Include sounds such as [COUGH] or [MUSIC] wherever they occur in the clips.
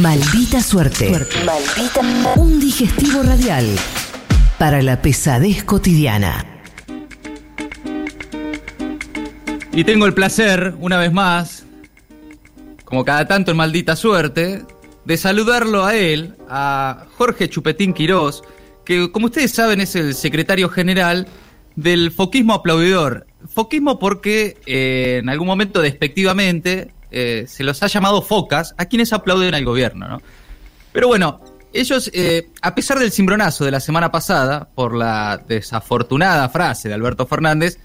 Maldita suerte. Maldita. Un digestivo radial para la pesadez cotidiana. Y tengo el placer, una vez más, como cada tanto en Maldita Suerte, de saludarlo a él, a Jorge Chupetín Quirós, que como ustedes saben es el secretario general del foquismo aplaudidor. Foquismo porque eh, en algún momento despectivamente eh, se los ha llamado focas a quienes aplauden al gobierno, ¿no? Pero bueno, ellos, eh, a pesar del cimbronazo de la semana pasada, por la desafortunada frase de Alberto Fernández,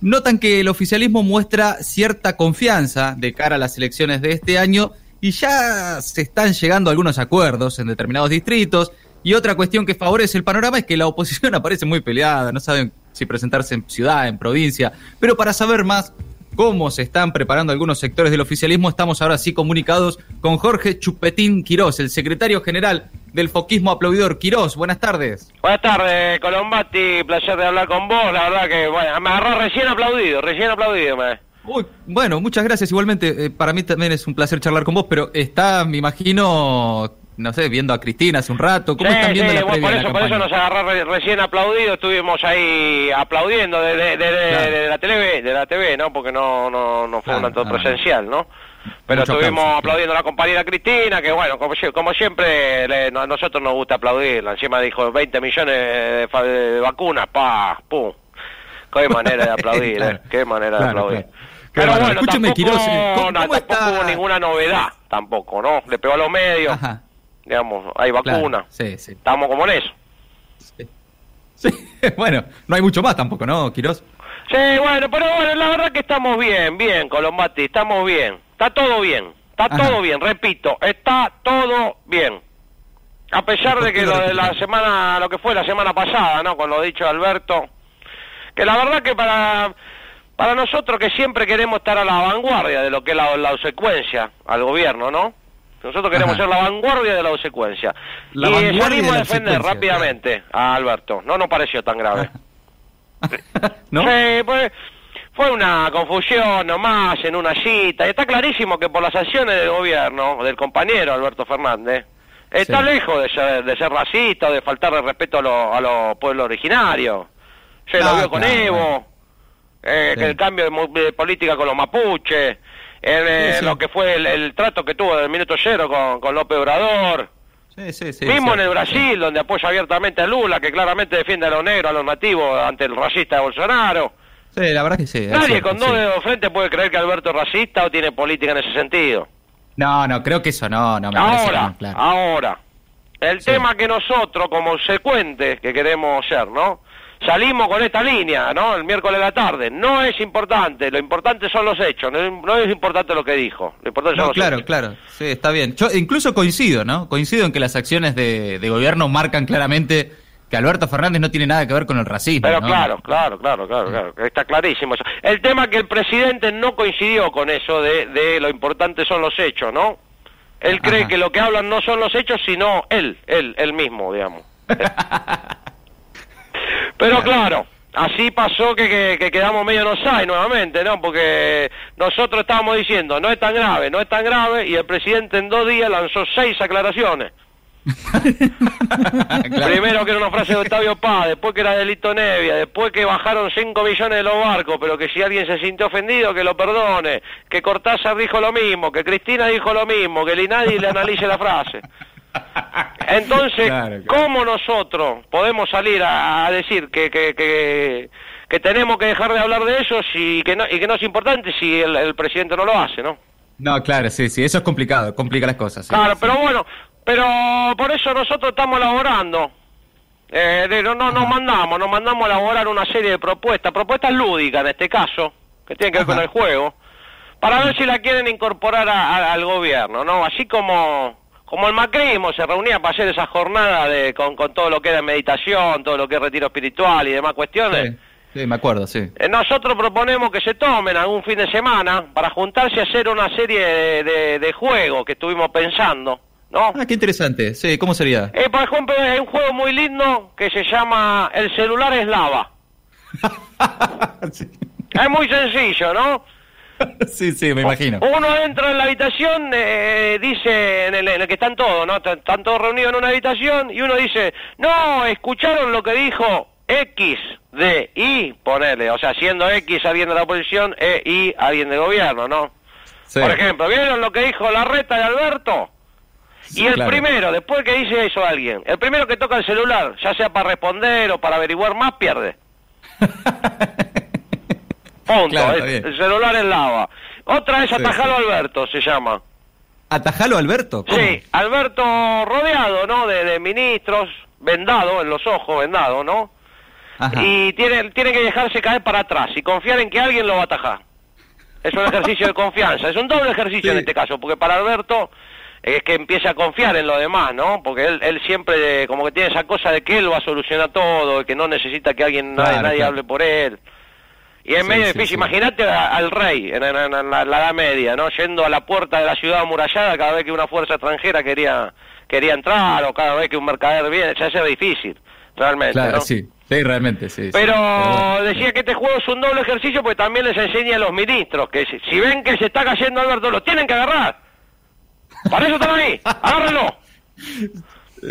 notan que el oficialismo muestra cierta confianza de cara a las elecciones de este año y ya se están llegando a algunos acuerdos en determinados distritos. Y otra cuestión que favorece el panorama es que la oposición [LAUGHS] aparece muy peleada, no saben si presentarse en ciudad, en provincia. Pero para saber más, cómo se están preparando algunos sectores del oficialismo, estamos ahora sí comunicados con Jorge Chupetín Quirós, el secretario general del Foquismo Aplaudidor. Quirós, buenas tardes. Buenas tardes, Colombati, placer de hablar con vos, la verdad que bueno, me agarró recién aplaudido, recién aplaudido. Me. Uy, bueno, muchas gracias. Igualmente, eh, para mí también es un placer charlar con vos, pero está, me imagino, no sé, viendo a Cristina hace un rato. ¿Cómo sí, están viendo sí, la previa por, de eso, la por eso nos agarró re- recién aplaudido, estuvimos ahí aplaudiendo de, de, de- de- Claro. de la TV, de la TV, ¿no? Porque no no, no fue un acto ah, presencial, ¿no? Pero Mucho estuvimos aplaudiendo a la compañera Cristina, que bueno, como, como siempre, le- a nosotros nos gusta aplaudirla. Encima dijo 20 millones de, vacunas, pa, pum. Qué manera de [LAUGHS] aplaudir, Claro. ¿eh? Qué manera de aplaudir. Pero bueno, Escúcheme, tampoco, Quirós, eh, ¿cómo- no, cómo tampoco está? hubo ninguna novedad, tampoco, ¿no? Le pegó a los medios, Ajá, digamos, hay claro, vacuna. sí, sí. Estamos como en eso. Sí. Sí, [LAUGHS] bueno, no hay mucho más tampoco, ¿no, Quirós? Sí, bueno, pero bueno, la verdad que estamos bien, bien, Colombati, estamos bien. Está todo bien, está Ajá. todo bien, repito, está todo bien. A pesar ¿Por de que lo de la semana, lo que fue la semana pasada, ¿no? Con lo dicho de Alberto, que la verdad que para para nosotros que siempre queremos estar a la vanguardia de lo que es la, la secuencia al gobierno, ¿no? Nosotros queremos Ajá. ser la vanguardia de la secuencia. La y salimos de a defender rápidamente a Alberto. No nos pareció tan grave. [LAUGHS] ¿No? Sí, pues, fue una confusión nomás en una cita. Y está clarísimo que por las acciones del gobierno, del compañero Alberto Fernández, está Sí. lejos de ser, de ser racista de faltar el respeto a los a los pueblos originarios. Se Ah, lo vio con claro, Evo, eh, Sí. que el cambio de, de política con los mapuches, en, eh, Sí, sí. lo que fue el, el trato que tuvo del minuto cero con, con López Obrador. Sí, sí, sí. Mismo en el Brasil, donde apoya abiertamente a Lula, que claramente defiende a los negros, a los nativos, ante el racista de Bolsonaro. Sí, la verdad que sí. Nadie con dos dedos de frente puede creer que Alberto es racista o tiene política en ese sentido. No, no, creo que eso no, no me Ahora, no, claro. ahora, el tema que nosotros, como secuentes que queremos ser, ¿no? Salimos con esta línea, ¿no? El miércoles de la tarde. No es importante, lo importante son los hechos, no, es- no es importante lo que dijo. Lo importante son los claro, hechos. claro. Sí, está bien. Yo incluso coincido, ¿no? Coincido en que las acciones de, de gobierno marcan claramente que Alberto Fernández no tiene nada que ver con el racismo. Pero ¿no? claro, claro, claro, claro, está clarísimo eso. El tema es que el presidente no coincidió con eso de, de lo importante son los hechos, ¿no? Él cree Ajá. que lo que hablan no son los hechos, sino él, él, él mismo, digamos. [LAUGHS] Pero claro, así pasó que, que, que quedamos medio no hay nuevamente, ¿no? Porque nosotros estábamos diciendo, no es tan grave, no es tan grave, y el presidente en dos días lanzó seis aclaraciones. [LAUGHS] Claro. Primero que era una frase de Octavio Paz, después que era delito Nevia, después que bajaron 5 millones de los barcos, pero que si alguien se sintió ofendido que lo perdone, que Cortázar dijo lo mismo, que Cristina dijo lo mismo, que Linadi le analice la frase. Entonces, Claro, claro. ¿cómo nosotros podemos salir a, a decir que, que, que, que tenemos que dejar de hablar de eso si, que no, y que no es importante si el, el presidente no lo hace, ¿no? No, claro, sí, sí, eso es complicado, complica las cosas. sí. Claro, pero bueno, pero por eso nosotros estamos elaborando. Eh, de- no, no nos mandamos, nos mandamos a elaborar una serie de propuestas, propuestas lúdicas en este caso, que tienen que ver Ajá. con el juego, para ver si la quieren incorporar a- a- al gobierno, ¿no? Así como como el macrismo se reunía para hacer esa jornada de, con, con todo lo que era meditación, todo lo que es retiro espiritual y demás cuestiones. Sí, sí, me acuerdo, sí. Eh, Nosotros proponemos que se tomen algún fin de semana para juntarse a hacer una serie de, de, de juegos que estuvimos pensando, ¿no? Ah, qué interesante. Sí, ¿cómo sería? Eh, por ejemplo, hay un juego muy lindo que se llama El celular es lava. [LAUGHS] Sí. Es muy sencillo, ¿no? [LAUGHS] sí, sí, me imagino. Uno entra en la habitación, eh, dice, en el, en el que están todos, ¿no? Están todos reunidos en una habitación y uno dice, no, escucharon lo que dijo X de Y, ponele, o sea, siendo X alguien de la oposición, E, Y alguien del gobierno, ¿no? Sí. Por ejemplo, ¿vieron lo que dijo Larreta de Alberto? Sí, y el claro. primero, después que dice eso alguien, el primero que toca el celular, ya sea para responder o para averiguar más, pierde. [LAUGHS] Punto. Claro, está el, celular en lava. Otra es Atajalo sí. Alberto, se llama. ¿Atajalo, Alberto? ¿Cómo? Sí, Alberto rodeado, ¿no? De, de ministros, vendado en los ojos, vendado, ¿no? Ajá. Y tiene, tiene que dejarse caer para atrás y confiar en que alguien lo va a atajar. Es un ejercicio de confianza, es un doble ejercicio Sí. en este caso, porque para Alberto es que empieza a confiar en lo demás, ¿no? Porque él, él siempre como que tiene esa cosa de que él va a solucionar todo, y que no necesita que alguien, nadie, nadie claro. hable por él. Y es Sí, medio sí, difícil, sí. imagínate al rey en, en- en la, la Edad Media, ¿no? Yendo a la puerta de la ciudad amurallada cada vez que una fuerza extranjera quería quería entrar o cada vez que un mercader viene, ya era difícil, realmente, Claro, ¿no? sí. Sí, realmente, sí. Pero decía que este juego es un doble ejercicio porque también les enseña a los ministros que si, si ven que se está cayendo Alberto, lo tienen que agarrar. Para eso están ahí, [LAUGHS] agárrenlo.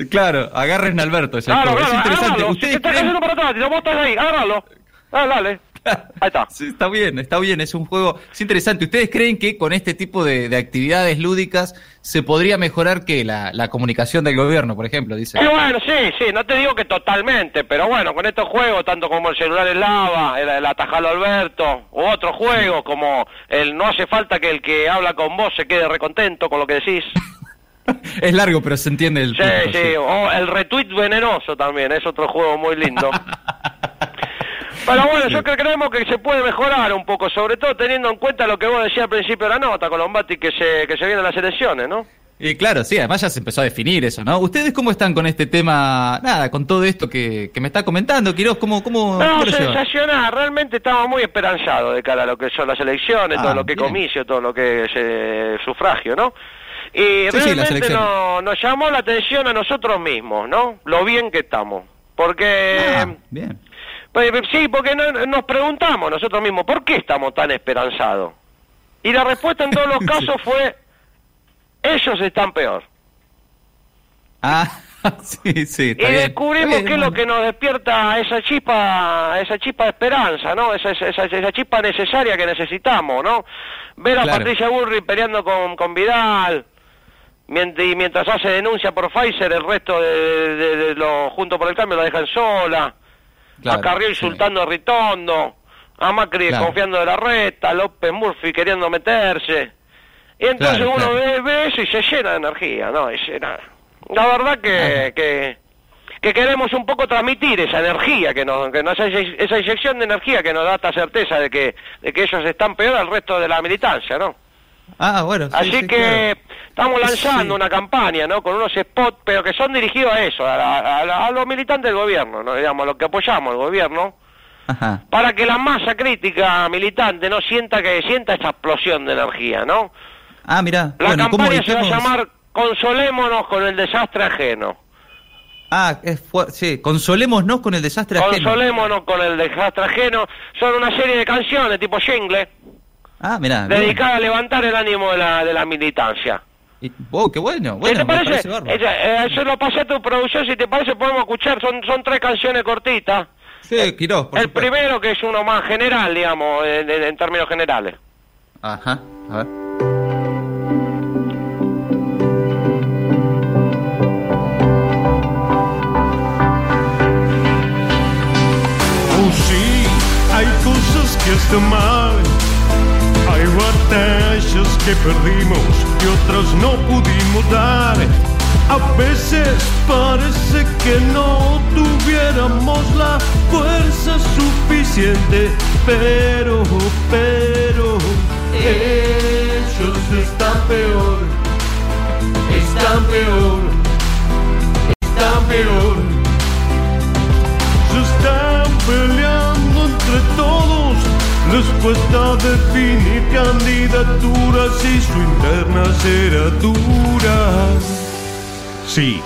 Claro, agarren a Alberto. es el Claro, es interesante. agárralo. Si ¿Ustedes te está creen- cayendo para atrás, vos estás ahí, agárralo. Dale, dale. Ahí está. Sí, está bien, está bien, es un juego, es interesante. ¿Ustedes creen que con este tipo de, de actividades lúdicas se podría mejorar que la, la comunicación del gobierno, por ejemplo? Dice. Y bueno, sí, sí, no te digo que totalmente, pero bueno, con estos juegos, tanto como el celular en lava, el, el atajalo Alberto, u otros juegos como el no hace falta que el que habla con vos se quede recontento con lo que decís. [LAUGHS] Es largo, pero se entiende el Sí, punto, sí, o el retweet venenoso también, es otro juego muy lindo. [LAUGHS] Pero bueno, yo creo creemos que se puede mejorar un poco, sobre todo teniendo en cuenta lo que vos decías al principio de la nota, Colombati, que se, que se vienen las elecciones, ¿no? Y claro, sí, además ya se empezó a definir eso, ¿no? ¿Ustedes cómo están con este tema, nada, con todo esto que, que me está comentando, Quiroz? ¿Cómo, cómo, No, cómo sensacional, realmente estamos muy esperanzados de cara a lo que son las elecciones, Ah, todo lo que es bien. comicio, todo lo que es eh, sufragio, ¿no? Y Sí, sí, realmente elecciones. no- nos llamó la atención a nosotros mismos, ¿no? Lo bien que estamos. Porque... Ah, bien. Pues, Sí, porque no- nos preguntamos nosotros mismos, ¿por qué estamos tan esperanzados? Y la respuesta en todos los [LAUGHS] casos fue, ellos están peor. Ah, [LAUGHS] sí, sí. Y está descubrimos bien, que es lo que nos despierta esa chispa, esa chispa de esperanza, ¿no? Esa, esa, esa- esa chispa necesaria que necesitamos, ¿no? Ver a Claro. Patricia Burri peleando con, con Vidal, y mientras hace denuncia por Pfizer, el resto de, de- de los Juntos por el Cambio la dejan sola. Claro, a Carrió sí. insultando a Ritondo, a Macri Claro. confiando de la reta, a López Murphy queriendo meterse. Y entonces Claro, uno. Ve, ve eso y se llena de energía, ¿no? Es, la verdad que, que, que queremos un poco transmitir esa energía, que nos, que nos esa inyección de energía que nos da esta certeza de que, de que ellos están peor al resto de la militancia, ¿no? Ah, bueno. sí, Así sí, que claro. estamos lanzando Sí. una campaña, ¿no? Con unos spots, pero que son dirigidos a eso, a, a la- a los militantes del gobierno, ¿no? Digamos, a los que apoyamos al gobierno, Ajá. para que la masa crítica militante no sienta que sienta esa explosión de energía, ¿no? Ah, mira. La bueno, ¿cómo campaña se va a llamar Consolémonos con el desastre ajeno. Ah, es sí, consolémonos con el desastre ajeno. Consolémonos con el desastre ajeno. Son una serie de canciones tipo jingle Ah, mira. bien. dedicadas a levantar el ánimo de la, de la militancia. Y- Oh, qué bueno. Bueno, ¿Qué te parece? Ella- eh, yo lo pasé a tu producción, si te parece podemos escuchar, son, son tres canciones cortitas. Sí, Quirós, por el supuesto. primero que es uno más general, digamos, en, en- en términos generales. Ajá, a ver. Oh sí, hay cosas que están mal. Que perdimos y otras no pudimos dar. A veces parece que no tuviéramos la fuerza suficiente, pero, pero, ellos están peor, están peor, están peor. Están peleando cuesta definir candidaturas y su interna será dura. Sí,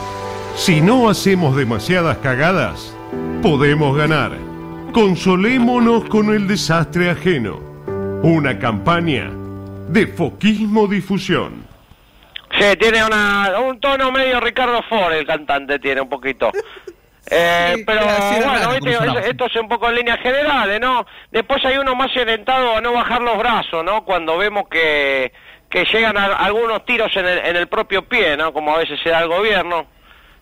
si no hacemos demasiadas cagadas, podemos ganar. Consolémonos con el desastre ajeno. Una campaña de Foquismo Difusión. Sí, tiene una, un tono medio Ricardo Ford, el cantante tiene un poquito. [LAUGHS] Eh, Sí, pero bueno, es- esto es un poco en líneas generales, ¿no? Después hay uno más orientado a no bajar los brazos, ¿no? Cuando vemos que, que llegan a- algunos tiros en el, en el propio pie, ¿no? Como a veces se da el gobierno,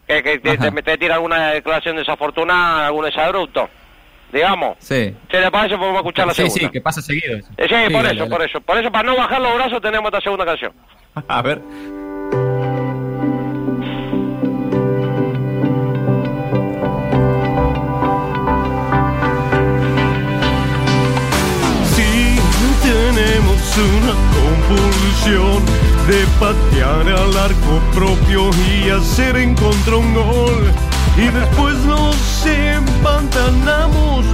que, que te, te- te tira alguna declaración desafortunada, algún desabrupto, digamos. Sí. Si le parece, podemos escuchar la Sí, segunda. sí, que pasa seguido. eso. Eh, sí, por dale, eso, dale. por eso. Por eso, para no bajar los brazos, tenemos esta segunda canción. [LAUGHS] A ver. De patear al arco propio y hacer en contra un gol. Y después nos empantanamos,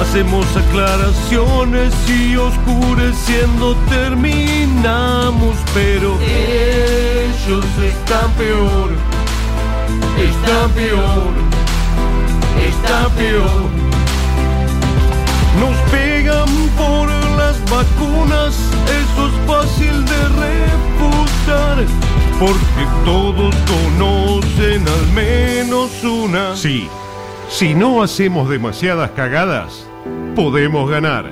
hacemos aclaraciones y oscureciendo terminamos. Pero ellos están peor, están peor, están peor. Nos por las vacunas, eso es fácil de refutar, porque todos conocen al menos una. Sí, si no hacemos demasiadas cagadas, podemos ganar.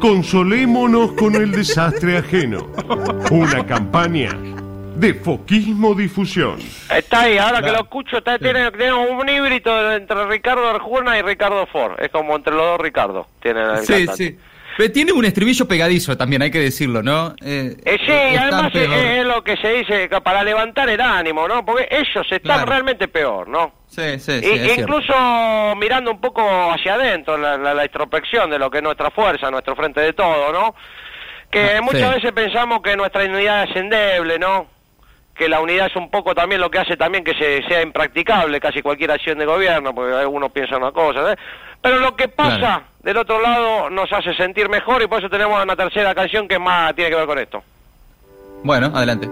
Consolémonos con el desastre ajeno. Una campaña de Foquismo Difusión. Está ahí, ahora que lo escucho, está, tiene, tiene un híbrido entre Ricardo Arjuna y Ricardo Ford. Es como entre los dos Ricardo. Tiene el Sí, cantante. sí. Pero tiene un estribillo pegadizo también, hay que decirlo, ¿no? Eh, Eh, sí, además es, peor. es lo que se dice que para levantar el ánimo, ¿no? Porque ellos están Claro. realmente peor, ¿no? Sí, sí, sí, Y- es cierto. incluso mirando un poco hacia adentro, la, la- la introspección de lo que es nuestra fuerza, nuestro frente de todo, ¿no? Que Ah, muchas sí. veces pensamos que nuestra unidad es endeble, ¿no? Que la unidad es un poco también lo que hace también que se, sea impracticable casi cualquier acción de gobierno, porque algunos piensan una cosa, ¿eh? Pero lo que pasa Claro. del otro lado nos hace sentir mejor y por eso tenemos una tercera canción que más tiene que ver con esto. Bueno, adelante.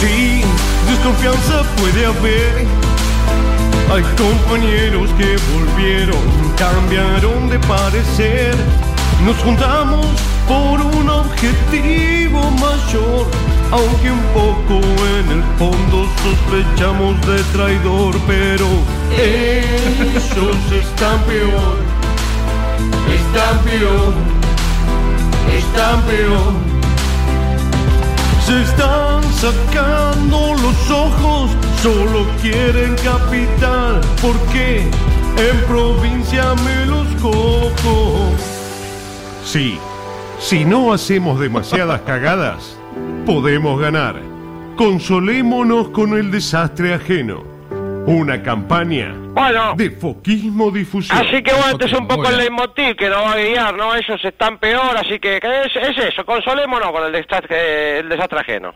Sí, desconfianza puede haber. Hay compañeros que volvieron, cambiaron de parecer. Nos juntamos por un objetivo mayor, aunque un poco en el fondo sospechamos de traidor, pero ellos están peor, están peor, están peor. Se están sacando los ojos, solo quieren capital. ¿Por qué? En provincia me los cojo. Sí, si no hacemos demasiadas [LAUGHS] cagadas, podemos ganar. Consolémonos con el desastre ajeno. Una campaña Bueno, de foquismo difusión. Así que bueno, este es un poco el leitmotiv que nos va a guiar, ¿no? Ellos están peor, así que, es, es eso, consolémonos con el desastre, el desastre ajeno.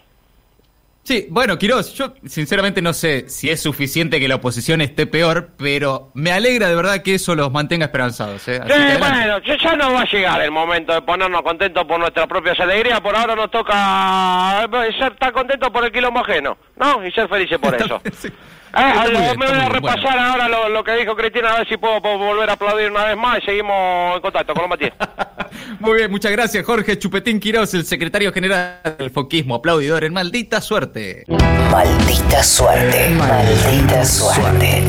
Sí, bueno, Quiroz, yo sinceramente no sé si es suficiente que la oposición esté peor, pero me alegra de verdad que eso los mantenga esperanzados. ¿eh? Así Sí, adelante. bueno, ya- no va a llegar el momento de ponernos contentos por nuestras propias alegrías, por ahora nos toca eh, ser tan contentos por el quilombo ajeno, ¿no? Y ser felices por [LAUGHS] eso. Sí. Eh, Está muy lo- bien, me voy a repasar ahora lo, lo que dijo Cristina, a ver si puedo, puedo volver a aplaudir una vez más y seguimos en contacto con los Matías. [LAUGHS] Muy bien, muchas gracias, Jorge Chupetín Quiroz, el secretario general del Foquismo, aplaudidor en maldita suerte. Maldita suerte. Maldita suerte.